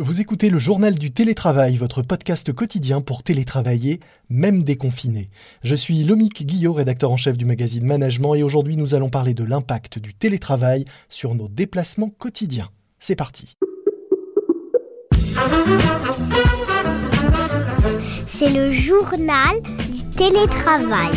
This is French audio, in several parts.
Vous écoutez le journal du télétravail, votre podcast quotidien pour télétravailler, même déconfiné. Je suis Lomique Guillot, rédacteur en chef du magazine Management, et aujourd'hui nous allons parler de l'impact du télétravail sur nos déplacements quotidiens. C'est parti. C'est le journal du télétravail.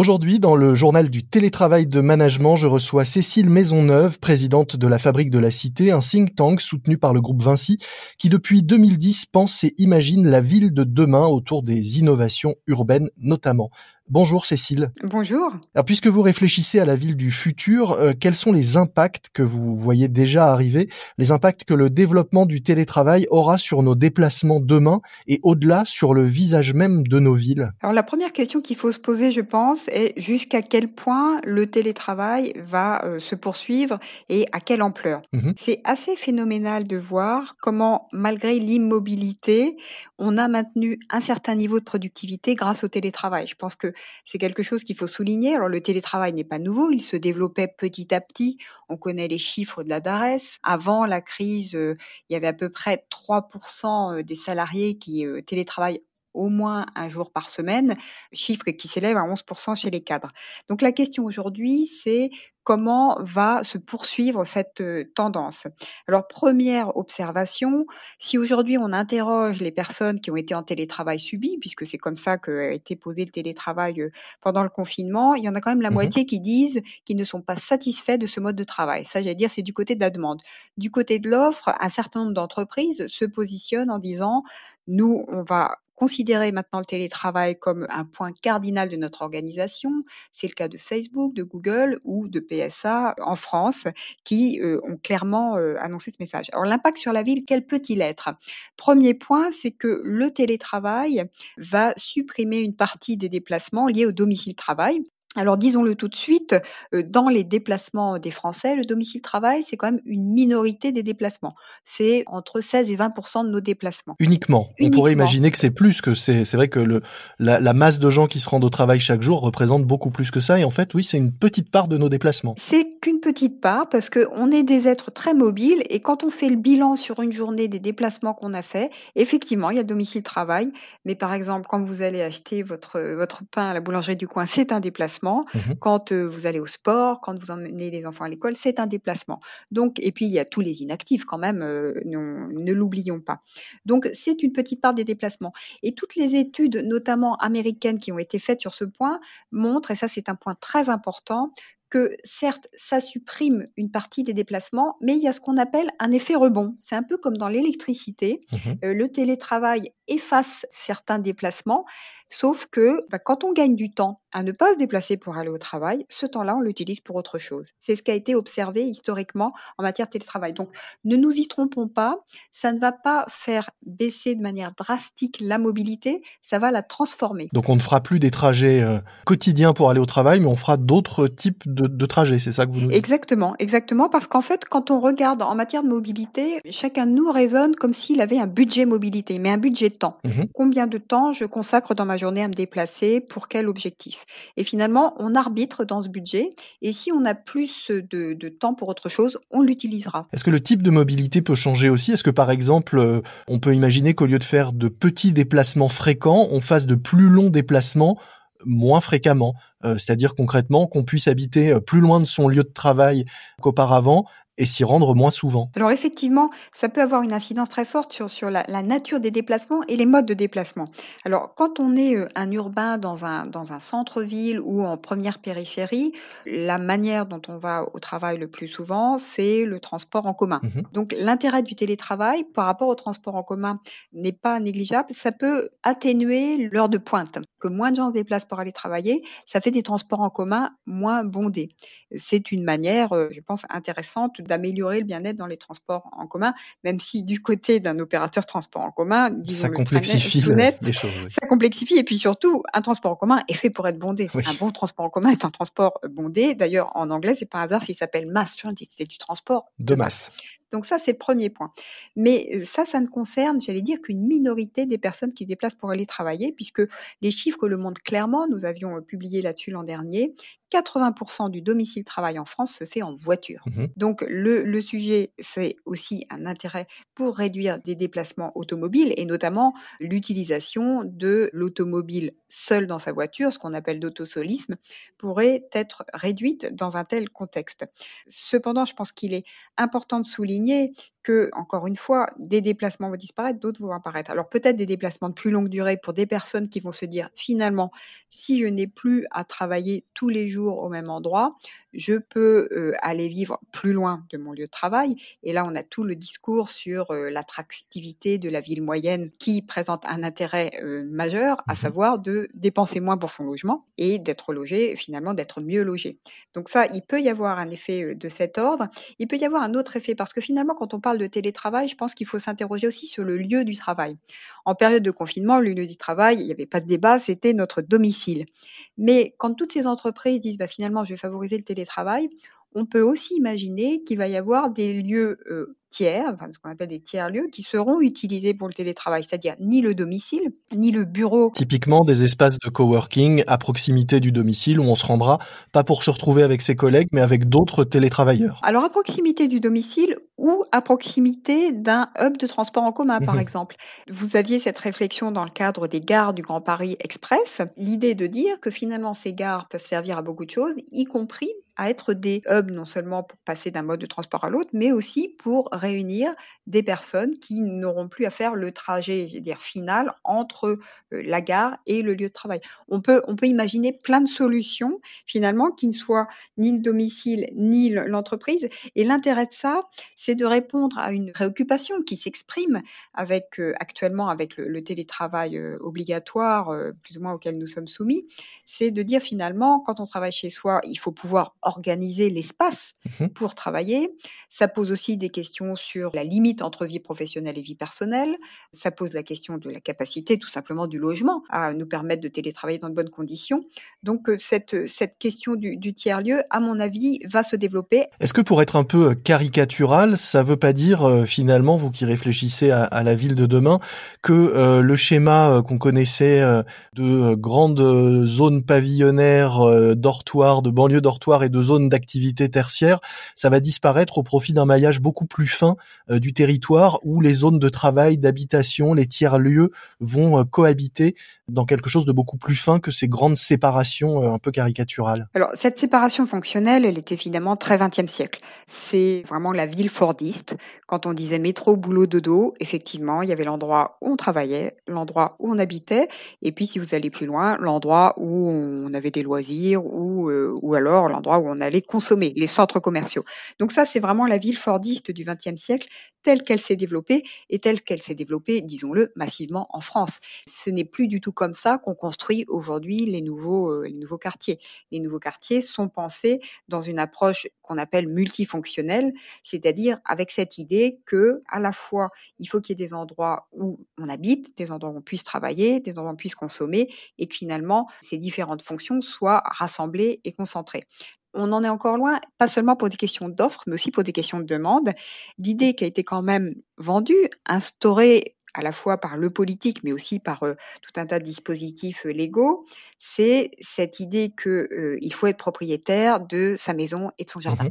Aujourd'hui, dans le journal du télétravail de management, je reçois Cécile Maisonneuve, présidente de la Fabrique de la Cité, un think tank soutenu par le groupe Vinci, qui depuis 2010 pense et imagine la ville de demain autour des innovations urbaines notamment. Bonjour Cécile. Bonjour. Alors, puisque vous réfléchissez à la ville du futur, euh, quels sont les impacts que vous voyez déjà arriver, les impacts que le développement du télétravail aura sur nos déplacements demain et au-delà sur le visage même de nos villes? Alors la première question qu'il faut se poser, je pense, est jusqu'à quel point le télétravail va euh, se poursuivre et à quelle ampleur? Mmh C'est assez phénoménal de voir comment, malgré l'immobilité, on a maintenu un certain niveau de productivité grâce au télétravail. Je pense que c'est quelque chose qu'il faut souligner. Alors le télétravail n'est pas nouveau, il se développait petit à petit. On connaît les chiffres de la DARES. Avant la crise, euh, il y avait à peu près 3% euh, des salariés qui euh, télétravaillent au moins un jour par semaine, chiffre qui s'élève à 11% chez les cadres. Donc la question aujourd'hui, c'est comment va se poursuivre cette tendance? Alors première observation, si aujourd'hui on interroge les personnes qui ont été en télétravail subi, puisque c'est comme ça qu'a été posé le télétravail pendant le confinement, il y en a quand même la mmh moitié qui disent qu'ils ne sont pas satisfaits de ce mode de travail. Ça, j'allais dire, c'est du côté de la demande. Du côté de l'offre, un certain nombre d'entreprises se positionnent en disant, nous, on va considérer maintenant le télétravail comme un point cardinal de notre organisation. C'est le cas de Facebook, de Google ou de PSA en France qui euh, ont clairement euh, annoncé ce message. Alors l'impact sur la ville, quel peut-il être? Premier point, c'est que le télétravail va supprimer une partie des déplacements liés au domicile travail. Alors disons-le tout de suite, dans les déplacements des Français, le domicile-travail, c'est quand même une minorité des déplacements. C'est entre 16 et 20% de nos déplacements. Uniquement. On pourrait imaginer que c'est plus que c'est. C'est vrai que le, la, la, masse de gens qui se rendent au travail chaque jour représente beaucoup plus que ça. Et en fait, oui, c'est une petite part de nos déplacements. C'est qu'une petite part parce qu'on est des êtres très mobiles et quand on fait le bilan sur une journée des déplacements qu'on a fait, effectivement, il y a le domicile-travail. Mais par exemple, quand vous allez acheter votre, votre pain à la boulangerie du coin, c'est un déplacement. Mmh quand vous allez au sport, quand vous emmenez les enfants à l'école, c'est un déplacement. Donc, et puis il y a tous les inactifs quand même, ne l'oublions pas. Donc, c'est une petite part des déplacements. Et toutes les études, notamment américaines, qui ont été faites sur ce point, montrent, et ça c'est un point très important, que certes, ça supprime une partie des déplacements, mais il y a ce qu'on appelle un effet rebond. C'est un peu comme dans l'électricité. Mmh le télétravail efface certains déplacements, sauf que bah, quand on gagne du temps à ne pas se déplacer pour aller au travail, ce temps-là, on l'utilise pour autre chose. C'est ce qui a été observé historiquement en matière de télétravail. Donc, ne nous y trompons pas, ça ne va pas faire baisser de manière drastique la mobilité, ça va la transformer. Donc, on ne fera plus des trajets euh, quotidiens pour aller au travail, mais on fera d'autres types de, trajets, c'est ça que vous nous dites? Exactement, exactement, parce qu'en fait, quand on regarde en matière de mobilité, chacun de nous raisonne comme s'il avait un budget mobilité, mais un budget temps. Mmh Combien de temps je consacre dans ma journée à me déplacer Pour quel objectif? Et finalement, on arbitre dans ce budget. Et si on a plus de, temps pour autre chose, on l'utilisera. Est-ce que le type de mobilité peut changer aussi? Est-ce que par exemple, euh, on peut imaginer qu'au lieu de faire de petits déplacements fréquents, on fasse de plus longs déplacements moins fréquemment, euh, c'est-à-dire concrètement qu'on puisse habiter euh, plus loin de son lieu de travail qu'auparavant et s'y rendre moins souvent. Alors effectivement, ça peut avoir une incidence très forte sur, sur la, nature des déplacements et les modes de déplacement. Alors quand on est euh, un urbain dans un, dans un centre-ville ou en première périphérie, la manière dont on va au travail le plus souvent, c'est le transport en commun. Mmh Donc l'intérêt du télétravail par rapport au transport en commun n'est pas négligeable. Ça peut atténuer l'heure de pointe. Que moins de gens se déplacent pour aller travailler, ça fait des transports en commun moins bondés. C'est une manière, euh, je pense, intéressante d'améliorer le bien-être dans les transports en commun, même si du côté d'un opérateur transport en commun, disons ça complexifie les choses. Ça complexifie et puis surtout, un transport en commun est fait pour être bondé. Un bon transport en commun est un transport bondé. D'ailleurs, en anglais, c'est pas un hasard s'il s'appelle mass transit, c'est du transport de, masse. Donc ça, c'est le premier point. Mais euh, ça, ça ne concerne, j'allais dire, qu'une minorité des personnes qui se déplacent pour aller travailler, puisque les chiffres le montrent clairement, nous avions euh, publié là-dessus l'an dernier, 80% du domicile travail en France se fait en voiture. Mmh Donc le, le sujet, c'est aussi un intérêt pour réduire des déplacements automobiles et notamment l'utilisation de l'automobile seul dans sa voiture, ce qu'on appelle d'autosolisme, pourrait être réduite dans un tel contexte. Cependant, je pense qu'il est important de souligner que, encore une fois, des déplacements vont disparaître, d'autres vont apparaître. Alors peut-être des déplacements de plus longue durée pour des personnes qui vont se dire finalement, si je n'ai plus à travailler tous les jours au même endroit, je peux euh, aller vivre plus loin de mon lieu de travail. Et là, on a tout le discours sur euh, l'attractivité de la ville moyenne qui présente un intérêt euh, majeur, à mmh savoir de dépenser moins pour son logement et d'être logé, finalement, d'être mieux logé. Donc ça, il peut y avoir un effet de cet ordre. Il peut y avoir un autre effet parce que finalement, quand on parle de télétravail, je pense qu'il faut s'interroger aussi sur le lieu du travail. En période de confinement, le lieu du travail, il n'y avait pas de débat, c'était notre domicile. Mais quand toutes ces entreprises disent bah, finalement, je vais favoriser le télétravail, on peut aussi imaginer qu'il va y avoir des lieux tiers, enfin, ce qu'on appelle des tiers-lieux, qui seront utilisés pour le télétravail, c'est-à-dire ni le domicile, ni le bureau. Typiquement des espaces de coworking à proximité du domicile où on se rendra pas pour se retrouver avec ses collègues, mais avec d'autres télétravailleurs. Alors à proximité du domicile ou à proximité d'un hub de transport en commun, par mmh exemple. Vous aviez cette réflexion dans le cadre des gares du Grand Paris Express, l'idée de dire que finalement ces gares peuvent servir à beaucoup de choses, y compris à être des hubs non seulement pour passer d'un mode de transport à l'autre, mais aussi pour réunir des personnes qui n'auront plus à faire le trajet dire, final entre la gare et le lieu de travail. On peut, on peut imaginer plein de solutions finalement qui ne soient ni le domicile ni l'entreprise. Et l'intérêt de ça, c'est de répondre à une préoccupation qui s'exprime avec actuellement avec le, télétravail obligatoire, plus ou moins auquel nous sommes soumis. C'est de dire finalement, quand on travaille chez soi, il faut pouvoir organiser l'espace mmh pour travailler. Ça pose aussi des questions sur la limite entre vie professionnelle et vie personnelle. Ça pose la question de la capacité tout simplement du logement à nous permettre de télétravailler dans de bonnes conditions. Donc euh, cette, cette question du, tiers-lieu, à mon avis, va se développer. Est-ce que pour être un peu euh, caricatural, ça ne veut pas dire euh, finalement, vous qui réfléchissez à, la ville de demain, que le schéma qu'on connaissait de grandes zones pavillonnaires, dortoirs, de banlieues dortoirs et de zones d'activité tertiaire, ça va disparaître au profit d'un maillage beaucoup plus fin euh, du territoire où les zones de travail, d'habitation, les tiers-lieux vont euh, cohabiter dans quelque chose de beaucoup plus fin que ces grandes séparations euh, un peu caricaturales. Alors cette séparation fonctionnelle, elle est évidemment très 20e siècle. C'est vraiment la ville fordiste. Quand on disait métro, boulot, dodo, effectivement, il y avait l'endroit où on travaillait, l'endroit où on habitait, et puis si vous allez plus loin, l'endroit où on avait des loisirs ou, ou alors l'endroit où on allait consommer, les centres commerciaux. Donc ça, c'est vraiment la ville fordiste du XXe siècle telle qu'elle s'est développée et telle qu'elle s'est développée, disons-le, massivement en France. Ce n'est plus du tout comme ça qu'on construit aujourd'hui les nouveaux, euh, les nouveaux quartiers. Les nouveaux quartiers sont pensés dans une approche qu'on appelle multifonctionnelle, c'est-à-dire avec cette idée que à la fois il faut qu'il y ait des endroits où on habite, des endroits où on puisse travailler, des endroits où on puisse consommer, et que finalement ces différentes fonctions soient rassemblées et concentrées on en est encore loin, pas seulement pour des questions d'offres, mais aussi pour des questions de demande. L'idée qui a été quand même vendue, instaurée à la fois par le politique, mais aussi par tout un tas de dispositifs légaux, c'est cette idée qu'il faut être propriétaire de sa maison et de son mmh jardin.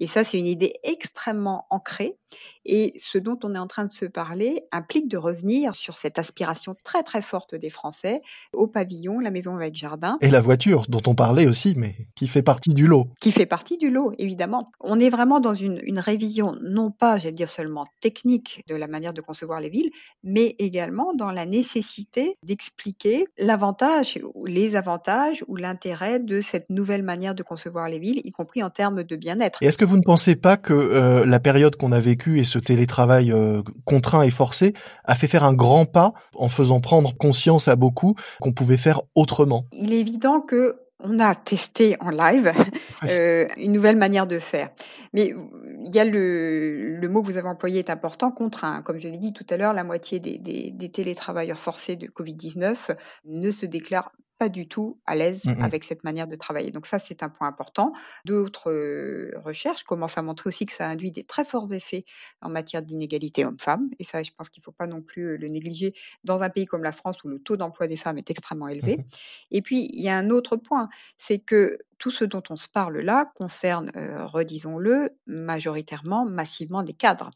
Et ça, c'est une idée extrêmement ancrée. Et ce dont on est en train de se parler implique de revenir sur cette aspiration très très forte des Français au pavillon, la maison avec jardin. Et la voiture, dont on parlait aussi, mais qui fait partie du lot. Qui fait partie du lot, évidemment. On est vraiment dans une, une révision, non pas, j'allais dire seulement technique de la manière de concevoir les villes, mais également dans la nécessité d'expliquer l'avantage, les avantages ou l'intérêt de cette nouvelle manière de concevoir les villes, y compris en termes de bien-être. Et est-ce que vous ne pensez pas que euh, la période qu'on a vécue et ce télétravail euh, contraint et forcé a fait faire un grand pas en faisant prendre conscience à beaucoup qu'on pouvait faire autrement? Il est évident que on a testé en live euh, une nouvelle manière de faire. Mais il y a le, le, mot que vous avez employé est important, contraint. Comme je l'ai dit tout à l'heure, la moitié des, des, des télétravailleurs forcés de Covid-19 ne se déclarent pas du tout à l'aise mmh avec cette manière de travailler. Donc ça, c'est un point important. D'autres recherches commencent à montrer aussi que ça induit des très forts effets en matière d'inégalité homme-femme. Et ça, je pense qu'il ne faut pas non plus le négliger dans un pays comme la France où le taux d'emploi des femmes est extrêmement élevé. Mmh et puis, il y a un autre point, c'est que tout ce dont on se parle là concerne, redisons-le, majoritairement, massivement des cadres.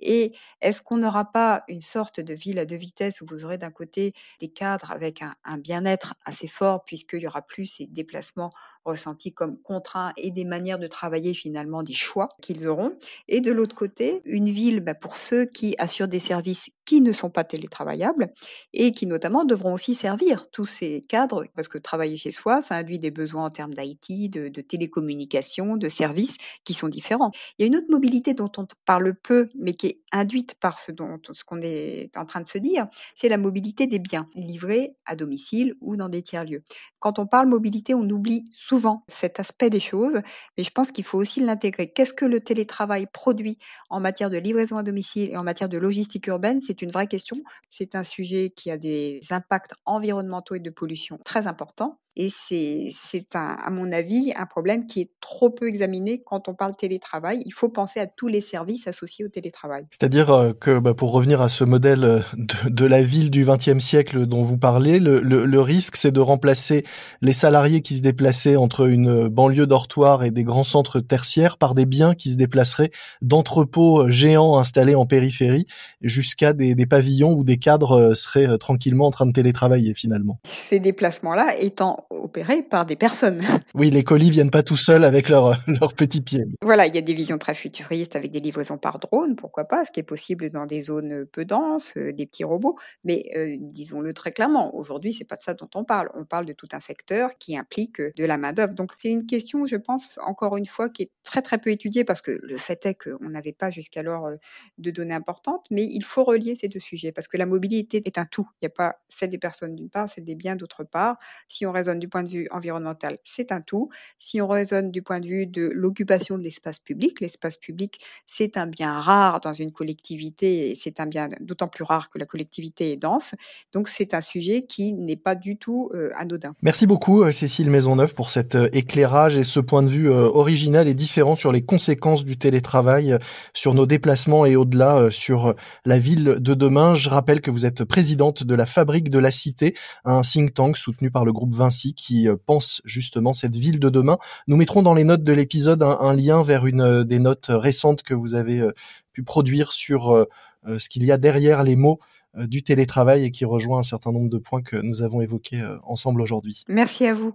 Et est-ce qu'on n'aura pas une sorte de ville à deux vitesses où vous aurez d'un côté des cadres avec un, bien-être assez fort puisqu'il y aura plus ces déplacements ressentis comme contraints et des manières de travailler finalement des choix qu'ils auront? Et de l'autre côté, une ville bah, pour ceux qui assurent des services qui ne sont pas télétravaillables et qui notamment devront aussi servir tous ces cadres parce que travailler chez soi, ça induit des besoins en termes d'IT, de, télécommunications, de services qui sont différents. Il y a une autre mobilité dont on parle peu mais qui induite par ce dont ce qu'on est en train de se dire, c'est la mobilité des biens livrés à domicile ou dans des tiers-lieux. Quand on parle mobilité, on oublie souvent cet aspect des choses, mais je pense qu'il faut aussi l'intégrer. Qu'est-ce que le télétravail produit en matière de livraison à domicile et en matière de logistique urbaine? C'est une vraie question. C'est un sujet qui a des impacts environnementaux et de pollution très importants. Et c'est, à mon avis, un problème qui est trop peu examiné quand on parle télétravail. Il faut penser à tous les services associés au télétravail. C'est-à-dire euh, que, bah, pour revenir à ce modèle euh, de, la ville du XXe siècle dont vous parlez, le, risque, c'est de remplacer les salariés qui se déplaçaient entre une banlieue dortoir et des grands centres tertiaires par des biens qui se déplaceraient d'entrepôts euh, géants installés en périphérie jusqu'à des, des pavillons où des cadres seraient tranquillement en train de télétravailler finalement. Ces déplacements-là étant opérés par des personnes. Oui, les colis viennent pas tout seuls avec leurs leur petits pieds. Voilà, il y a des visions très futuristes avec des livraisons par drone, pourquoi pas, ce qui est possible dans des zones peu denses, des petits robots. Mais disons-le très clairement, aujourd'hui, c'est pas de ça dont on parle. On parle de tout un secteur qui implique de la main d'œuvre. Donc c'est une question, je pense, encore une fois, qui est très très peu étudiée parce que le fait est qu'on n'avait pas jusqu'alors de données importantes. Mais il faut relier ces deux sujets parce que la mobilité est un tout. Il n'y a pas c'est des personnes d'une part, c'est des biens d'autre part. Si on raisonne du point de vue environnemental, c'est un tout. Si on raisonne du point de vue de l'occupation de l'espace public, l'espace public, c'est un bien rare dans une collectivité et c'est un bien d'autant plus rare que la collectivité est dense. Donc c'est un sujet qui n'est pas du tout euh, anodin. Merci beaucoup euh, Cécile Maisonneuve pour cet euh, éclairage et ce point de vue original et différent sur les conséquences du télétravail sur nos déplacements et au-delà sur la ville de demain. Je rappelle que vous êtes présidente de la Fabrique de la Cité, un think tank soutenu par le groupe Qui pense justement cette ville de demain. Nous mettrons dans les notes de l'épisode un, lien vers une des notes récentes que vous avez pu produire sur ce qu'il y a derrière les mots du télétravail et qui rejoint un certain nombre de points que nous avons évoqués ensemble aujourd'hui. Merci à vous.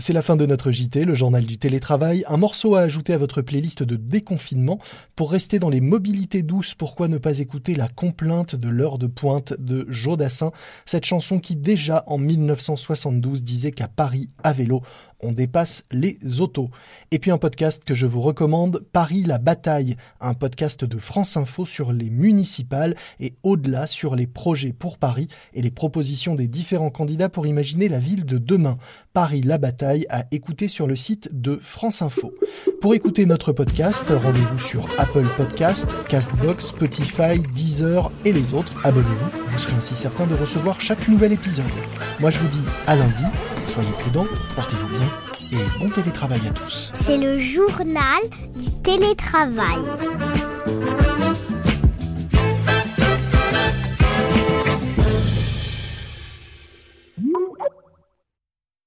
C'est la fin de notre JT, le journal du télétravail, un morceau à ajouter à votre playlist de déconfinement. Pour rester dans les mobilités douces, pourquoi ne pas écouter la complainte de l'heure de pointe de Jodassin, cette chanson qui déjà en 1972 disait qu'à Paris, à vélo, on dépasse les autos. Et puis un podcast que je vous recommande, Paris la bataille, un podcast de France Info sur les municipales et au-delà sur les projets pour Paris et les propositions des différents candidats pour imaginer la ville de demain. Paris la bataille à écouter sur le site de France Info. Pour écouter notre podcast, rendez-vous sur Apple Podcast, Castbox, Spotify, Deezer et les autres. Abonnez-vous, vous serez ainsi certain de recevoir chaque nouvel épisode. Moi je vous dis à lundi soyez prudents, portez-vous bien et bon télétravail à tous. C'est le journal du télétravail.